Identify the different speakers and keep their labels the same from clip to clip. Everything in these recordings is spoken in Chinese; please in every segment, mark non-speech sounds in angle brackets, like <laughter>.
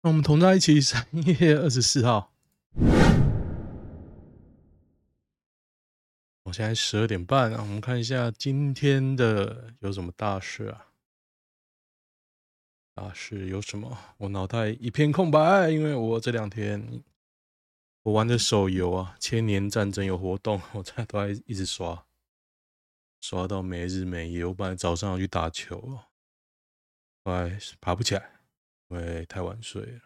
Speaker 1: 那我们同在一起，三月二十四号。我现在十二点半啊，我们看一下今天的有什么大事啊？大事有什么？我脑袋一片空白，因为我这两天我玩的手游啊，《千年战争》有活动，我在都在一直刷，刷到没日没夜。我本来早上要去打球，后来爬不起来，因为太晚睡了。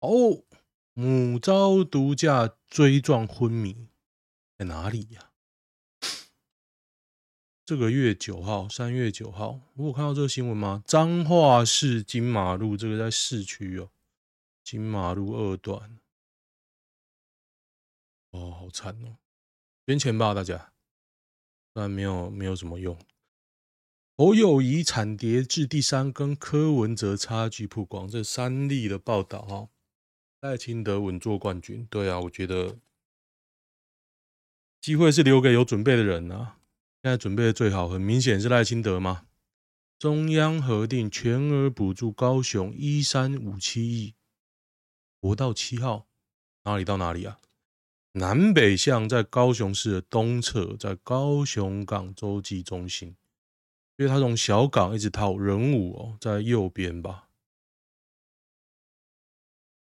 Speaker 1: 哦，母遭毒驾追撞昏迷，在哪里呀？这个月九号，三月九号，我有看到这个新闻吗？彰化市金马路，这个在市区哦，金马路二段，哦，好惨哦，捐钱吧，大家，虽然没有没有什么用。侯友宜惨跌至第三，跟柯文哲差距曝光，这三例的报道哈，赖清德稳坐冠军，对啊，我觉得机会是留给有准备的人啊。现在准备的最好，很明显是赖清德吗？中央核定全额补助高雄一三五七亿，国道七号哪里到哪里啊？南北向在高雄市的东侧，在高雄港洲际中心，因为他从小港一直套人武哦，在右边吧。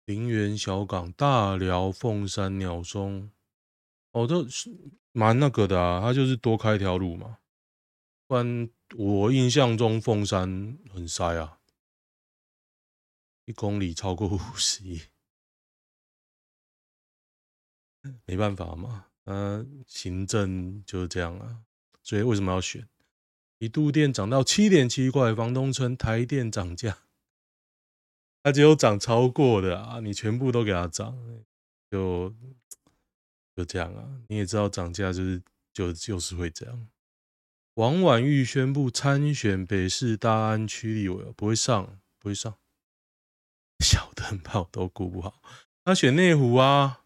Speaker 1: 林园小港、大寮、凤山、鸟松，哦，这是。蛮那个的啊，他就是多开一条路嘛。不然我印象中凤山很塞啊，一公里超过五十亿，没办法嘛。呃，行政就是这样啊。所以为什么要选？一度电涨到七点七块，房东称台电涨价，它只有涨超过的啊，你全部都给它涨，就。就这样啊，你也知道涨价就是就就是会这样。王婉玉宣布参选北市大安区立委，不会上，不会上。小灯泡都顾不好，他选内湖啊，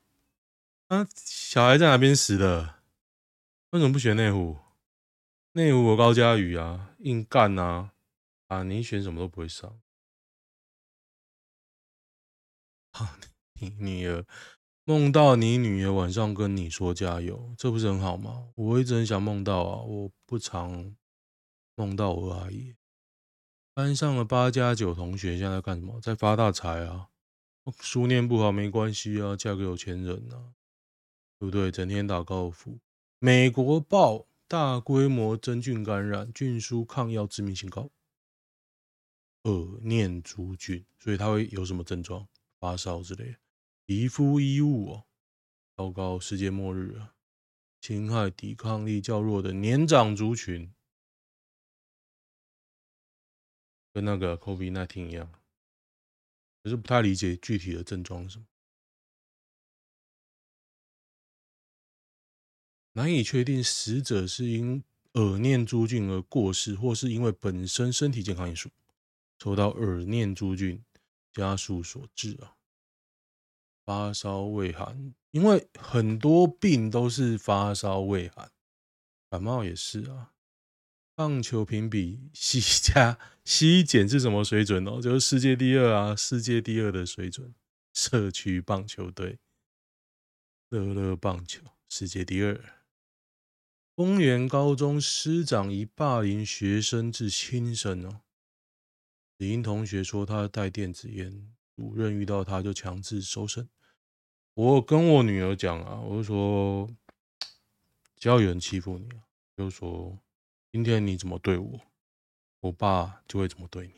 Speaker 1: 啊，小孩在哪边死的？为什么不选内湖？内湖有高嘉宇啊，硬干啊，啊，你选什么都不会上。<laughs> 啊，你女儿。梦到你女儿晚上跟你说加油，这不是很好吗？我一直很想梦到啊，我不常梦到我阿姨。班上的八加九同学现在在干什么？在发大财啊！书念不好没关系啊，嫁个有钱人啊，对不对？整天打高尔夫。美国报大规模真菌感染，菌株抗药致命性高，耳念珠菌，所以它会有什么症状？发烧之类的。皮肤衣物哦，糟糕！世界末日啊！侵害抵抗力较弱的年长族群，跟那个 COVID-19 一样，可是不太理解具体的症状是什么，难以确定死者是因耳念珠菌而过世，或是因为本身身体健康因素受到耳念珠菌加速所致啊。发烧畏寒，因为很多病都是发烧畏寒，感冒也是啊。棒球评比西加西减是什么水准哦？就是世界第二啊，世界第二的水准。社区棒球队，乐乐棒球世界第二。丰原高中师长以霸凌学生致轻生哦。李英同学说他带电子烟。主任遇到他就强制搜身。我跟我女儿讲啊，我就说，只要有人欺负你啊，就说今天你怎么对我，我爸就会怎么对你。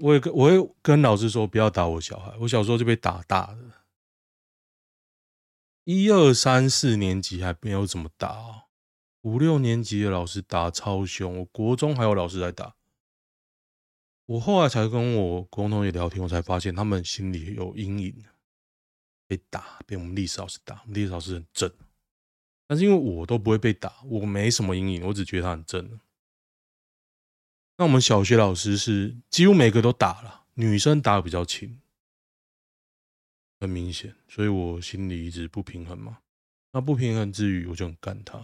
Speaker 1: 我也跟我会跟老师说不要打我小孩，我小时候就被打大的。一二三四年级还没有怎么打啊，五六年级的老师打超凶，我国中还有老师在打。我后来才跟我国中同学聊天，我才发现他们心里有阴影，被打，被我们历史老师打。历史老师很正，但是因为我都不会被打，我没什么阴影，我只觉得他很正。那我们小学老师是几乎每个都打了，女生打的比较轻，很明显，所以我心里一直不平衡嘛。那不平衡之余，我就很干他。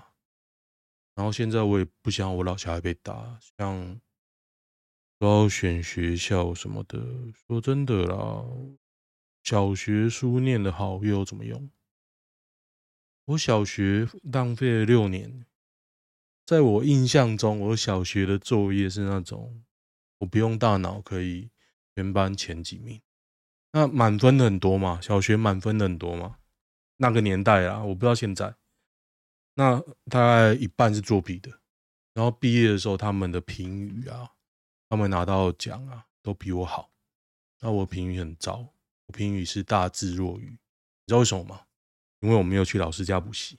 Speaker 1: 然后现在我也不想我老小孩被打，像。都要选学校什么的。说真的啦，小学书念的好又有怎么用？我小学浪费了六年，在我印象中，我小学的作业是那种我不用大脑可以全班前几名。那满分的很多嘛，小学满分的很多嘛，那个年代啊，我不知道现在。那大概一半是作弊的，然后毕业的时候，他们的评语啊，他们拿到奖啊，都比我好。那我评语很糟，我评语是大智若愚，你知道为什么吗？因为我没有去老师家补习，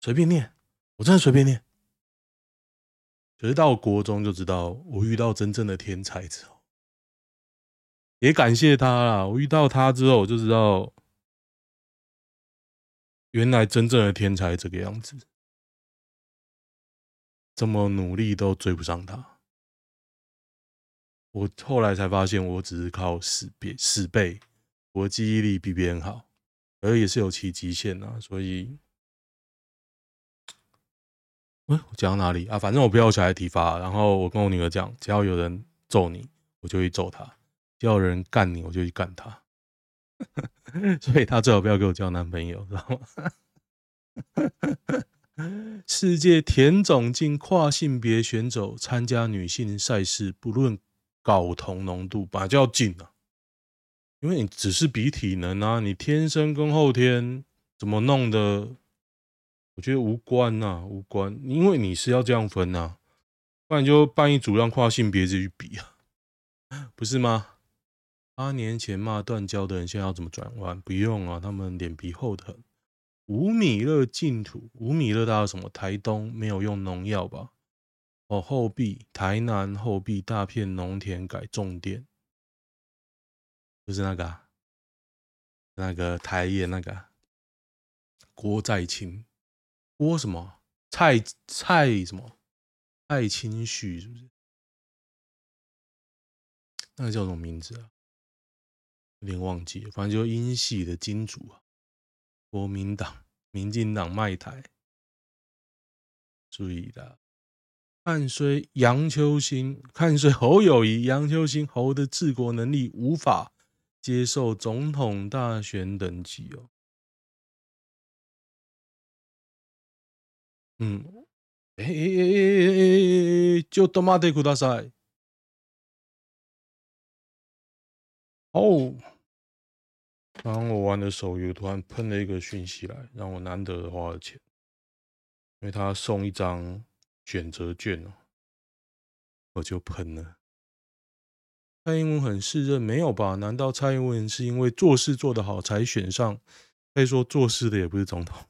Speaker 1: 随便念，我真的随便念。可是到国中就知道，我遇到真正的天才之后，也感谢他啦。我遇到他之后，我就知道。原来真正的天才这个样子，这么努力都追不上他。我后来才发现，我只是靠死背死背，我记忆力比别人好，而也是有其极限啊。所以，哎，我讲到哪里啊？反正我不要小孩体罚，然后我跟我女儿讲，只要有人揍你，我就会揍他；要人干你，我就去干他。<laughs> 所以他最好不要给我交男朋友，知道吗？世界田总进跨性别选手参加女性赛事，不论睾酮浓度，本来就要进啊。因为你只是比体能啊，你天生跟后天怎么弄的，我觉得无关呐、无关。因为你是要这样分呐、不然就办一组让跨性别者去比啊，不是吗？八年前骂断交的人，现在要怎么转弯？不用啊，他们脸皮厚得很。五米勒净土，五米勒大概什么？台东没有用农药吧？哦，后壁，台南后壁大片农田改种电，就是那个、啊，那个台盐那个郭在清，郭什么？蔡蔡什么？蔡清旭是不是？那个叫什么名字啊？有点忘记，反正就英系的金主啊，国民党、民进党卖台，注意啦。看衰杨秋兴，看衰侯友谊，杨秋兴侯的治国能力无法接受总统大选等级哦。嗯，哎哎哎哎哎哎，就他妈得苦大赛哦。刚我玩的手游突然喷了一个讯息来，让我难得花了钱，因为他送一张选择券哦，我就喷了。蔡英文很适任，没有吧？难道蔡英文是因为做事做得好才选上？可以说做事的也不是总统。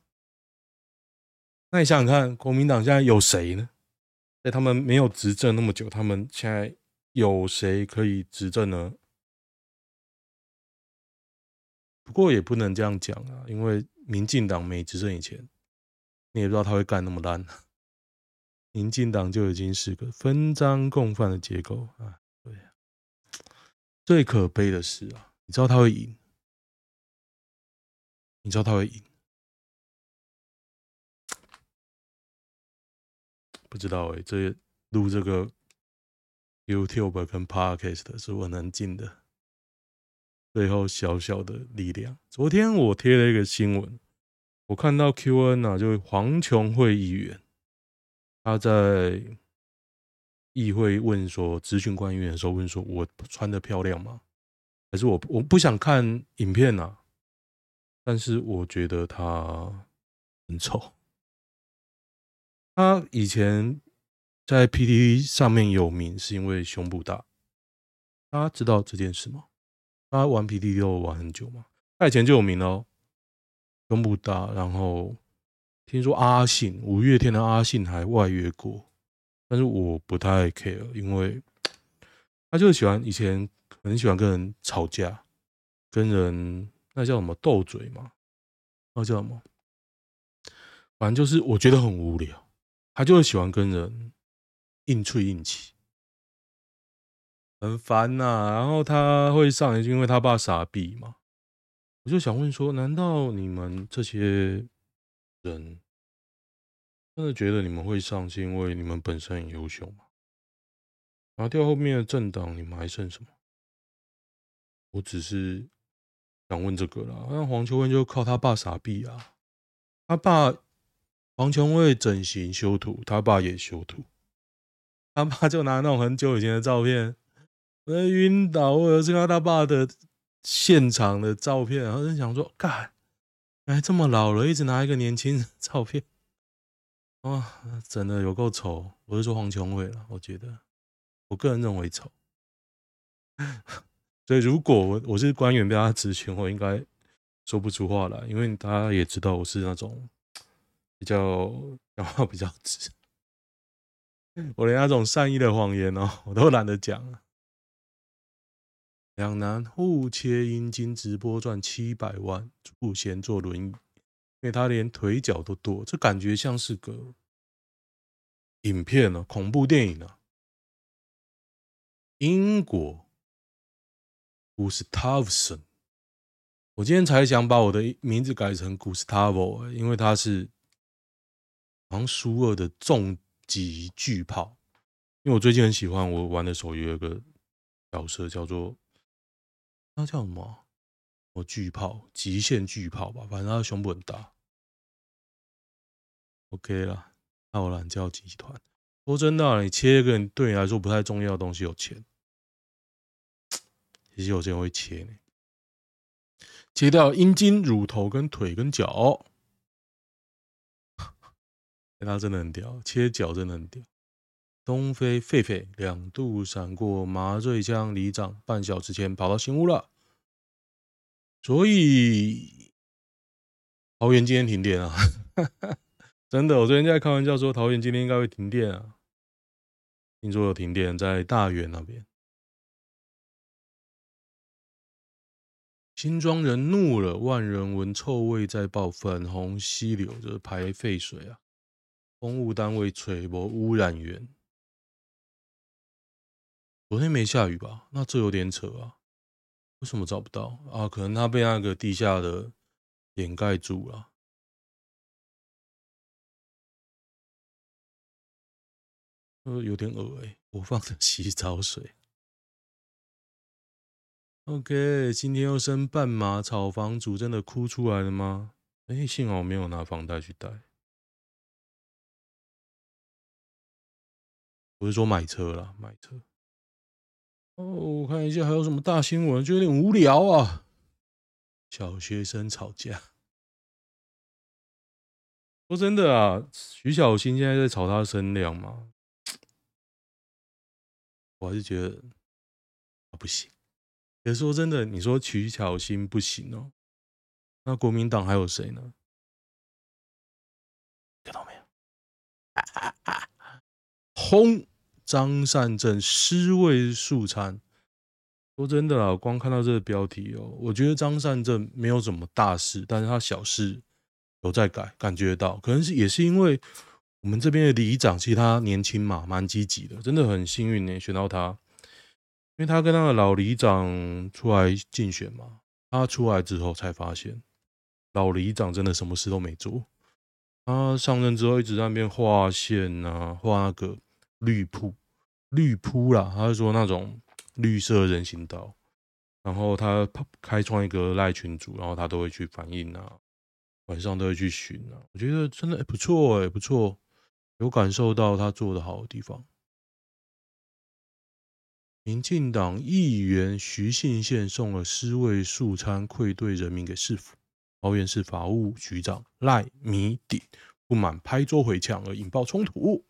Speaker 1: 那你想想看，国民党现在有谁呢？在他们没有执政那么久，他们现在有谁可以执政呢？不过也不能这样讲啊，因为民进党没执政以前，你也不知道他会干那么烂。民进党就已经是个分赃共犯的结构啊！对啊，最可悲的是啊，你知道他会赢，你知道他会赢，不知道哎、这录这个 YouTube 跟 Podcast 是我能进的。最后小小的力量。昨天我贴了一个新闻，我看到 QN 啊，就是黄琼会议员，他在议会问说，咨询官员的时候问说，我穿的漂亮吗？还是我我不想看影片啊？但是我觉得他很丑。他以前在 PTT 上面有名，是因为胸部大。大家知道这件事吗？他玩 PTT 都玩很久嘛，他以前就有名哦，胸部大，然后听说阿信五月天的阿信还外约过，但是我不太 care，因为 <tsk> 他就喜欢以前很喜欢跟人吵架，跟人那叫什么斗嘴嘛，那叫什么，反正就是我觉得很无聊，他就会喜欢跟人硬吹硬气。很烦呐、然后他会上，因为他爸傻逼嘛。我就想问说，难道你们这些人真的觉得你们会上，是因为你们本身很优秀吗？拿掉后面的政党，你们还剩什么？我只是想问这个啦。那黄秋生就靠他爸傻逼啊，他爸黄琼卫整形修图，他爸也修图，他爸就拿那种很久以前的照片，我晕倒，我有看到他爸的现场的照片，然后就想说，干，哎，这么老了，一直拿一个年轻的照片。<laughs> 哇，真的有够丑！我是说黄琼伟了，我觉得，我个人认为丑。<laughs> 所以如果我我是官员被他质询，我应该说不出话来，因为大家也知道我是那种比较讲话比较直，<laughs> 我连那种善意的谎言哦，我都懒得讲。两男互切阴茎直播赚七百万，赋闲坐轮椅。因为他连腿脚都剁，这感觉像是个影片呢、啊，恐怖电影啊。英国古斯塔夫森，我今天才想把我的名字改成古斯塔夫，因为他是好像苏俄的重击巨炮。因为我最近很喜欢我玩的手游，有一个角色叫做那叫什么？我巨炮，极限巨炮吧，反正他的胸部很大。OK 了，奥兰教集团。说真的，你切一个对你来说不太重要的东西，有钱，其实有些人会切呢。切掉阴茎、乳头、跟腿、跟脚，<laughs> 他真的很屌，切脚真的很屌。东非狒狒两度闪过麻醉枪，里长半小时前跑到新屋了，所以桃园今天停电啊。<laughs> 真的，我昨天在开玩笑说，桃园今天应该会停电啊。听说有停电在大园那边。新庄人怒了，万人闻臭味在爆，粉红溪流着排废水啊！公务单位吹波污染源。昨天没下雨吧？那这有点扯啊！为什么找不到啊？可能它被那个地下的掩盖住了。呃，有点恶哎，我放的洗澡水。OK，今天又升半码，炒房主真的哭出来了吗？哎、幸好我没有拿房贷去贷。不是说买车啦，买车。哦，我看一下还有什么大新闻，就有点无聊啊。小学生吵架。说真的啊，徐小新现在在吵他的声量吗？我还是觉得不行。可是说真的，你说徐巧芯不行哦，那国民党还有谁呢？看到没有？<laughs> 轰！张善政尸位素餐。说真的啊，光看到这个标题哦，我觉得张善政没有什么大事，但是他小事有在改，感觉到可能是也是因为。我们这边的里长其实他年轻嘛，蛮积极的，真的很幸运呢，选到他。因为他跟那个老里长出来竞选嘛，他出来之后才发现，老里长真的什么事都没做。他上任之后一直在那边画线啊，画那个绿铺、绿铺啦，他是说那种绿色人行道。然后他开创一个赖群组，然后他都会去反映啊，晚上都会去巡啊。我觉得真的不错哎，不错。有感受到他做的好的地方。民进党议员徐信宪送了尸位素餐愧对人民给市府，桃园市法务局长赖米鼎不满拍桌回呛而引爆冲突。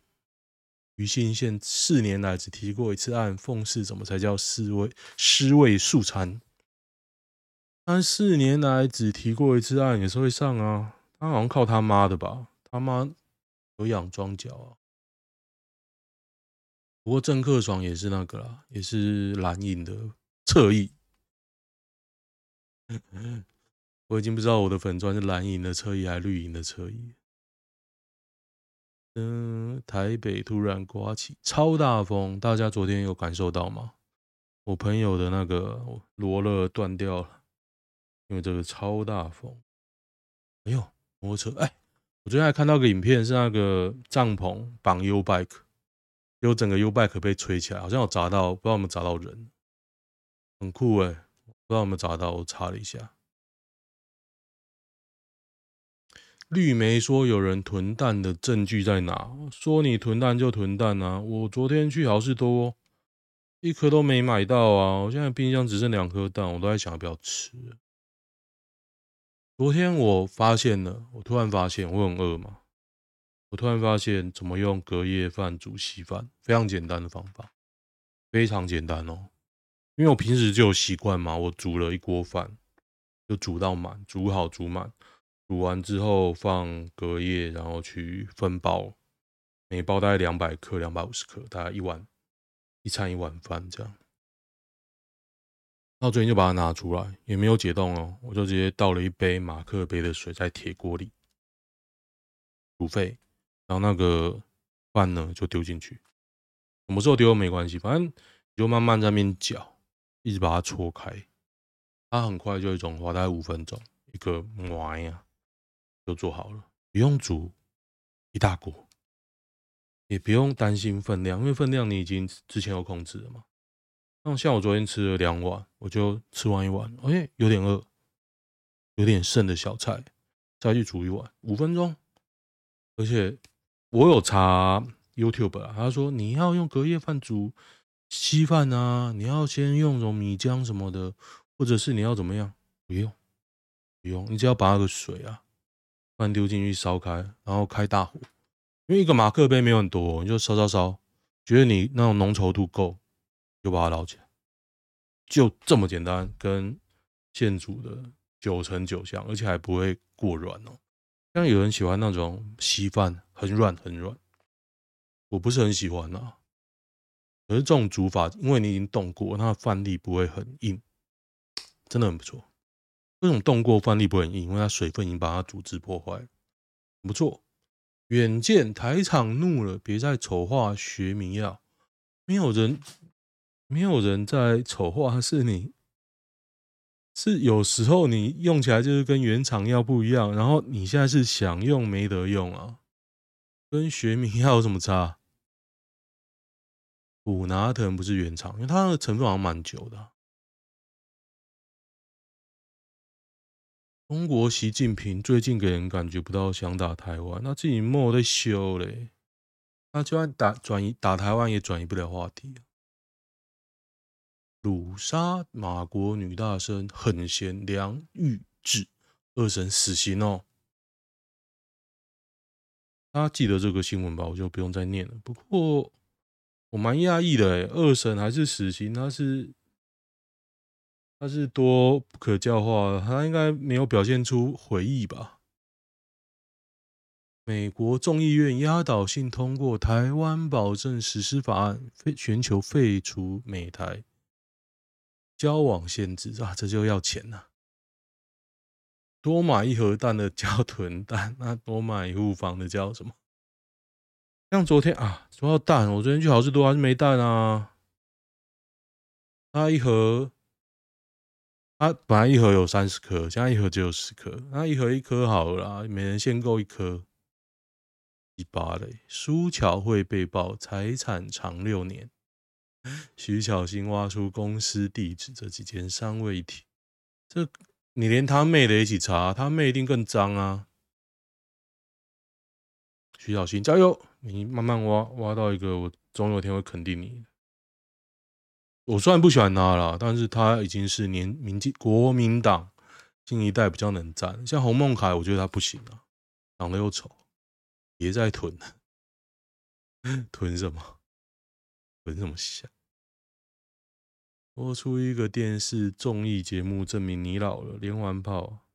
Speaker 1: 徐信宪四年来只提过一次案，讽刺怎么才叫尸位尸位素餐？他四年来只提过一次案也是会上啊，他好像靠他妈的吧，他妈。有养庄脚啊，不过郑克爽也是那个啦，也是蓝营的侧翼。<laughs> 我已经不知道我的粉专是蓝营的侧翼还是绿营的侧翼。嗯，台北突然刮起超大风，大家昨天有感受到吗？我朋友的那个罗勒断掉了，因为这个超大风。哎呦，摩托车哎！我昨天还看到个影片，是那个帐篷绑 U bike，有整个 U-Bike 被吹起来，好像有砸到，不知道有没有砸到人，很酷哎、不知道有没有砸到，我查了一下。绿媒说有人囤蛋的证据在哪？说你囤蛋就囤蛋啊！我昨天去好市多，一颗都没买到啊！我现在冰箱只剩两颗蛋，我都在想要不要吃。昨天我发现了，我突然发现我很饿嘛，我突然发现怎么用隔夜饭煮稀饭，非常简单的方法，非常简单哦。因为我平时就有习惯嘛，我煮了一锅饭，就煮到满，煮好煮满。煮完之后放隔夜，然后去分包，每包大概两百克、两百五十克，大概一碗一餐一碗饭这样。那我昨天就把它拿出来，也没有解冻哦，我就直接倒了一杯马克杯的水在铁锅里煮沸，然后那个饭呢就丢进去，什么时候丢没关系，反正就慢慢在那边搅，一直把它搓开，它很快就会融化，大概五分钟一个碗呀。就做好了，不用煮一大锅，也不用担心分量，因为分量你已经之前有控制了嘛。那像我昨天吃了两碗，我就吃完一碗，哎，有点饿，有点剩的小菜，再去煮一碗，五分钟。而且我有查 YouTube 啊，他说你要用隔夜饭煮稀饭啊，你要先用什么米浆什么的，或者是你要怎么样？不用，不用，你只要把那个水啊。饭丢进去烧开，然后开大火，因为一个马克杯没有很多，你就烧烧烧，觉得你那种浓稠度够，就把它捞起来，就这么简单，跟现煮的九成九像，而且还不会过软哦。像有人喜欢那种稀饭，很软很软，我不是很喜欢啊。可是这种煮法，因为你已经冻过，那饭粒不会很硬，真的很不错。这种冻过饭粒不会很硬，因为它水分已经把它组织破坏了，不错。远见台厂怒了，别再丑化学名药。没有人，没有人在丑化，是你，是有时候你用起来就是跟原厂药不一样，然后你现在是想用没得用啊，跟学名药有什么差？普拿疼不是原厂，因为它的成分好像蛮久的。中国习近平最近给人感觉不到想打台湾，那自己莫在修嘞，那就算打转移打台湾也转移不了话题啊。鲁杀马国女大生，狠嫌梁玉志二审死刑哦。大家记得这个新闻吧？我就不用再念了。不过我蛮讶异的诶，二审还是死刑，他是。他是多不可教化，他应该没有表现出悔意吧？美国众议院压倒性通过《台湾保证实施法案》，全球废除美台交往限制啊！这就要钱呐！多买一盒蛋的叫囤蛋，那多买一户房的叫什么？像昨天啊，说到蛋，我昨天去好市多还是没蛋啊？那一盒。啊本来一盒有三十颗，现在一盒只有十颗。那一盒一颗好了啦，每人限购一颗。一八嘞，苏巧慧被曝财产藏六年，徐巧芯挖出公司地址，这几件尚未提。这你连他妹的一起查，他妹一定更脏啊！徐巧芯加油，你慢慢挖，挖到一个，我总有一天会肯定你的。我虽然不喜欢他啦，但是他已经是年民进国民党新一代比较能战。像洪孟凯，我觉得他不行啊，长得又丑，别再囤了，<laughs> 囤什么？囤什么香？播出一个电视综艺节目，证明你老了。连环炮，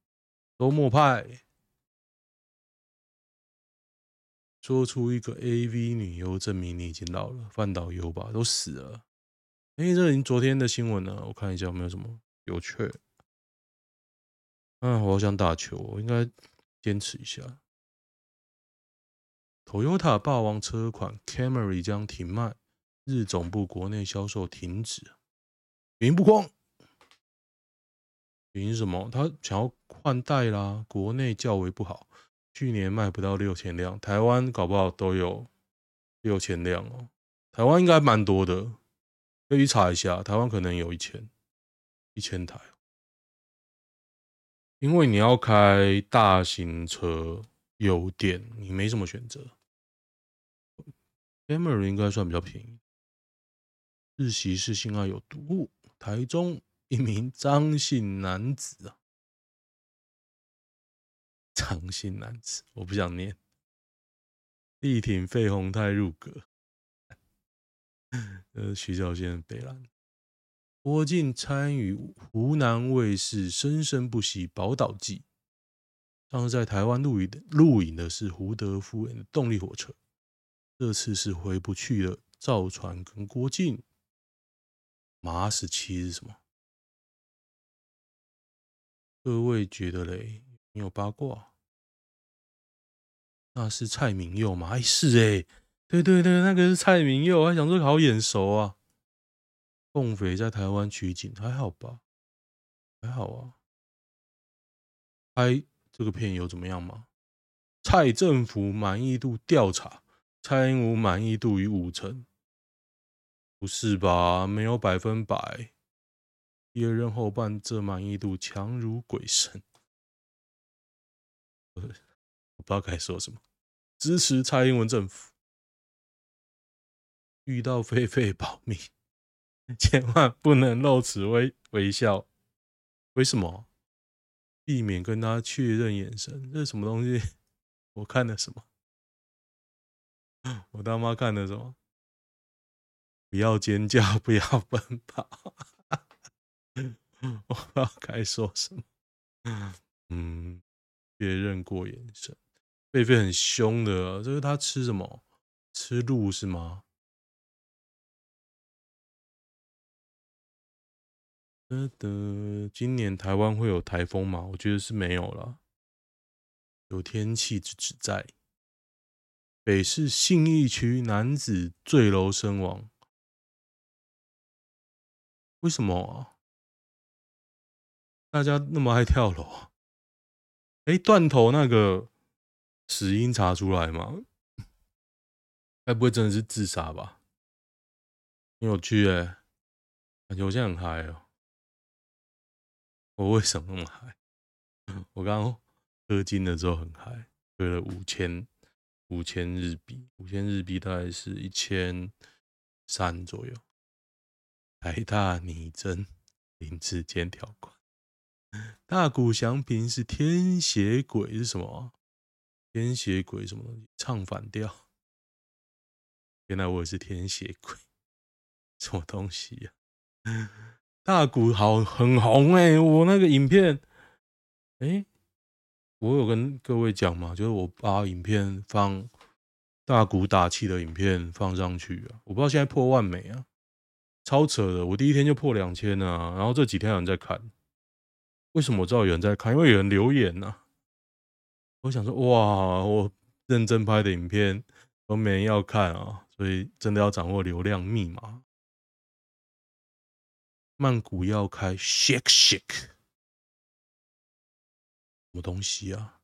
Speaker 1: 周末派，说出一个 AV 女优，证明你已经老了。范导游吧，都死了。哎、欸，这是昨天的新闻呢，我看一下有没有什么有趣。嗯，我好想打球，我应该坚持一下。Toyota 霸王车款 Camry 将停卖，日总部国内销售停止，原因不光。原因什么？他想要换代啦，国内较为不好，去年卖不到六千辆，台湾搞不好都有六千辆哦。台湾应该蛮多的，可以查一下。台湾可能有一千一千台，因为你要开大型车、油电，你没什么选择。Camry 应该算比较便宜。日系是性爱有毒，台中一名张姓男子啊，张姓男子，我不想念。力挺费宏泰入阁，呃，徐小仙北兰，郭靖参与湖南卫视《生生不息宝岛记》，上次在台湾录影的录影的是胡德夫人的动力火车，这次是回不去了。赵传跟郭靖，马十七是什么？各位觉得嘞？你有八卦？那是蔡明佑吗？哎，是哎，对对对，那个是蔡明佑，我还想说好眼熟啊。共匪在台湾取景还好吧？还好啊。拍这个片有怎么样吗？蔡政府满意度调查，蔡英文满意度逾五成，不是吧？没有百分百。第二任后半这满意度强如鬼神。<laughs> 我不知道该说什么。支持蔡英文政府。遇到狒狒保密，<laughs> 千万不能露齿微微笑。为什么？避免跟他确认眼神。这是什么东西？<laughs> 我看的什么？<laughs> 我他妈看的什么？不要尖叫，不要奔跑。我不知道该说什么。嗯，确认过眼神。狒狒很凶的，这是他吃什么？吃鹿是吗？得得，今年台湾会有台风吗？我觉得是没有了。有天气之子在。北市信义区男子坠楼身亡，为什么啊？大家那么爱跳楼啊？哎，断头那个。死因查出来吗？该不会真的是自杀吧？很有趣哎、欸，感觉我现在很嗨哦。我为什么那么嗨？我刚刚氪金的时候很嗨，氪了五千五千日币，五千日币大概是一千三左右。台大拟真林志坚条款，大谷祥平是天邪鬼是什么？天邪鬼什么东西？唱反调？原来我也是天邪鬼，什么东西呀、大鼓好很红哎、欸！我那个影片，哎、我有跟各位讲嘛，就是我把影片放大鼓打气的影片放上去啊，我不知道现在破万没啊，超扯的！我第一天就破两千啊，然后这几天有人在看，为什么我知道有人在看？因为有人留言呐、啊。我想说，哇，我认真拍的影片都没人要看啊，所以真的要掌握流量密码。曼谷要开 shake shake，什么东西啊？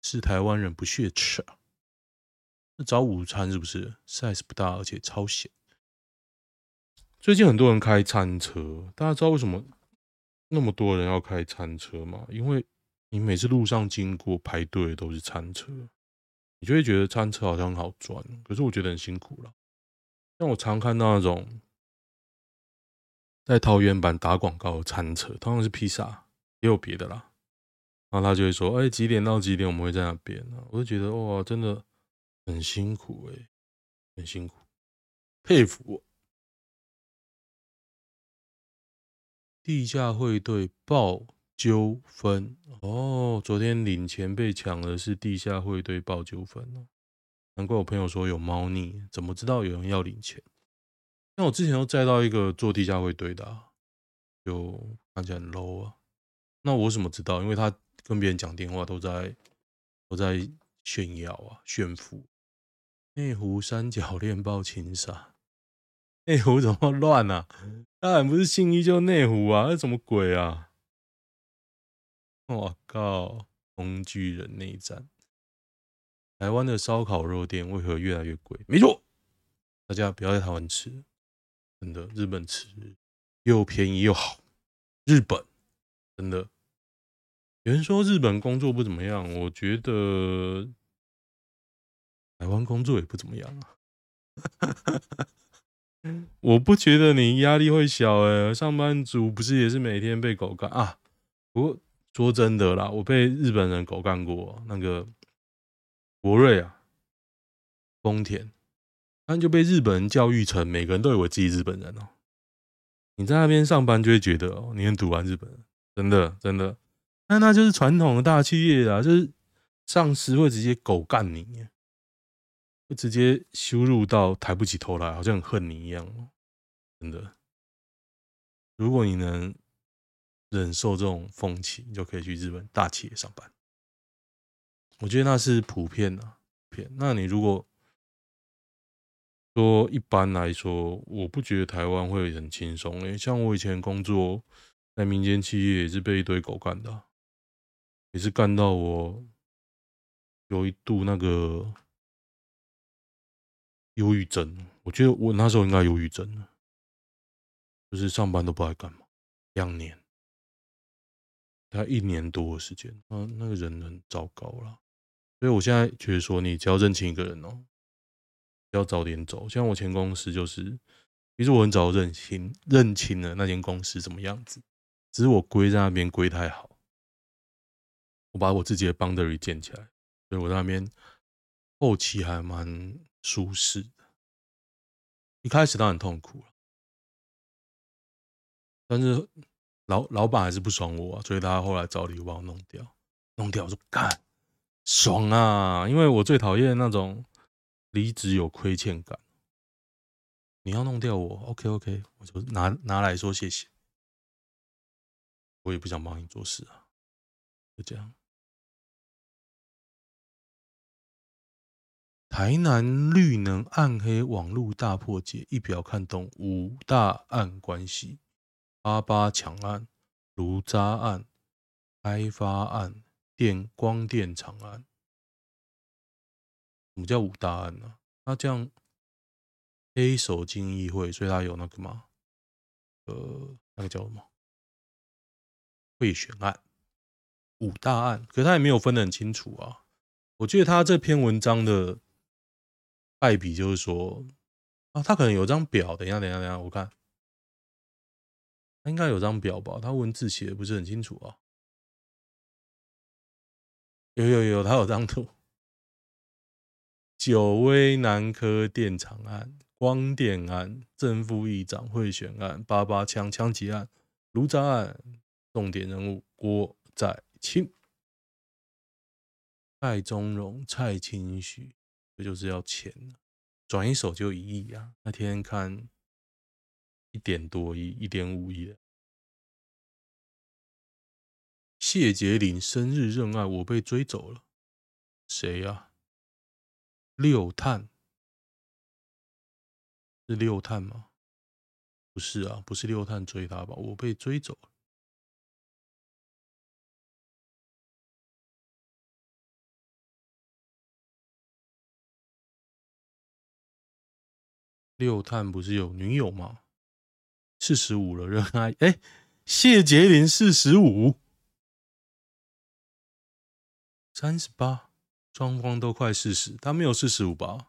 Speaker 1: 是台湾人不屑吃啊？那早午餐是不是？size 不大，而且超咸。最近很多人开餐车，大家知道为什么那么多人要开餐车吗？因为你每次路上经过排队都是餐车，你就会觉得餐车好像很好赚，可是我觉得很辛苦了。像我常看到那种在桃园版打广告餐车，通常是披萨，也有别的啦。然后他就会说：“哎，几点到几点我们会在那边呢？”我就觉得哇，真的很辛苦哎，很辛苦，佩服我。地下会对报。纠纷哦，昨天领钱被抢的是地下会对报纠纷哦，难怪我朋友说有猫腻，怎么知道有人要领钱？那我之前又载到一个做地下汇兑的，啊，就看起来很 low 啊。那我怎么知道？因为他跟别人讲电话都在都在炫耀啊，炫富。内湖三角恋爆情杀，内湖怎么乱啊？当然不是信义就内湖啊，那什么鬼啊？我靠！工具人内战，台湾的烧烤肉店为何越来越贵？没错，大家不要在台湾吃，真的，日本吃又便宜又好。日本真的，有人说日本工作不怎么样，我觉得台湾工作也不怎么样啊。<laughs> 我不觉得你压力会小哎，上班族不是也是每天被狗干啊？不过说真的啦，我被日本人狗干过，那个博瑞啊，丰田，他就被日本人教育成每个人都以为自己日本人哦。你在那边上班就会觉得哦，你很赌烂日本人，真的真的。那那就是传统的大企业啊，就是上司会直接狗干你。会直接羞辱到抬不起头来，好像很恨你一样哦，真的。如果你能忍受这种风气，你就可以去日本大企业上班。我觉得那是普遍的，普遍。那你如果说一般来说，我不觉得台湾会很轻松。因为像我以前工作在民间企业，也是被一堆狗干的，也是干到我有一度那个。忧郁症，我觉得我那时候应该忧郁症了，就是上班都不爱干嘛，两年，大概一年多的时间，啊，那个人很糟糕了，所以我现在觉得说，你只要认清一个人哦，要早点走。像我前公司就是，其实我很早认清认清了那间公司什么样子，只是我归在那边归太好，我把我自己的 boundary 建起来，所以我在那边后期还蛮。舒适的，一开始当然很痛苦了，但是老老板还是不爽我啊，所以他后来找理由把我弄掉，弄掉我说干爽啊，因为我最讨厌那种离职有亏欠感。你要弄掉我，OK OK，我就拿拿来说谢谢，我也不想帮你做事啊，就这样。台南绿能暗黑网络大破解，一表看懂五大案关系：八八抢案、卢渣案、开发案、电光电厂案。什么叫五大案呢、啊？那这样黑手经议会，所以他有那个吗？呃，那个叫什么？贿选案。五大案，可他也没有分得很清楚啊。我觉得他这篇文章的。败笔就是说啊，他可能有张表。等一下，等一下，等一下，我看他应该有张表吧？他文字写的不是很清楚啊。有有有，他有张图。九威南科电厂案、光电案、正副议长贿选案、八八枪枪击案、炉渣案，重点人物郭在清、蔡宗荣、蔡清许。这就是要钱，转一手就一亿啊！那天看一点多亿，一点五亿。谢洁琳生日认爱，我被追走了。谁呀、啊？六探是六探吗？不是啊，不是六探追他吧？我被追走了。六探不是有女友吗？四十五了，热爱。哎，谢杰林四十五，三十八，双方都快四十，他没有四十五吧？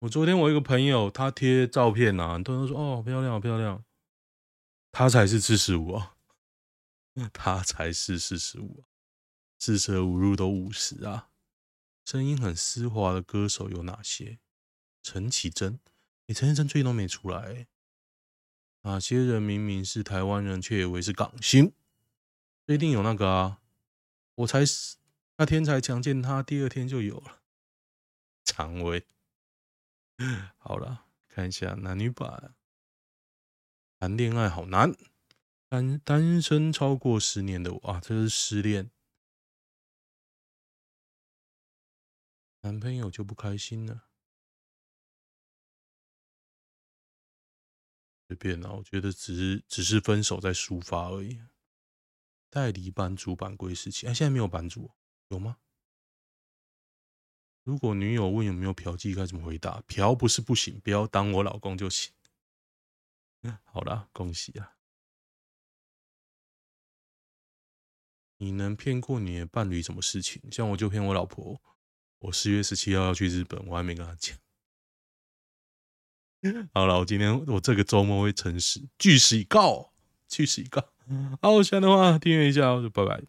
Speaker 1: 我昨天我一个朋友，他贴照片啊，很多人都说哦，漂亮漂亮，他才是四十五啊，<laughs> 他才是四十五，四舍五入都五十啊。声音很丝滑的歌手有哪些？陈绮贞。你陈绮贞最近都没出来，哪些人明明是台湾人，却以为是港星？一定有那个啊！我才那天才强健他，第二天就有了。肠胃，好了，看一下男女版。谈恋爱好难，单单身超过十年的我啊，这是失恋，男朋友就不开心了。随便啊，我觉得只是只是分手在抒发而已。代理版主版归事情，哎，现在没有版主，有吗？如果女友问有没有嫖妓，该怎么回答？嫖不是不行，不要当我老公就行。好啦，恭喜啊！你能骗过你的伴侣什么事情？像我就骗我老婆，我四月十七号要去日本，我还没跟她讲。<laughs> 好了，我今天我这个周末会诚实，据实以告，据实以告。好，喜欢的话订阅一下，就拜拜。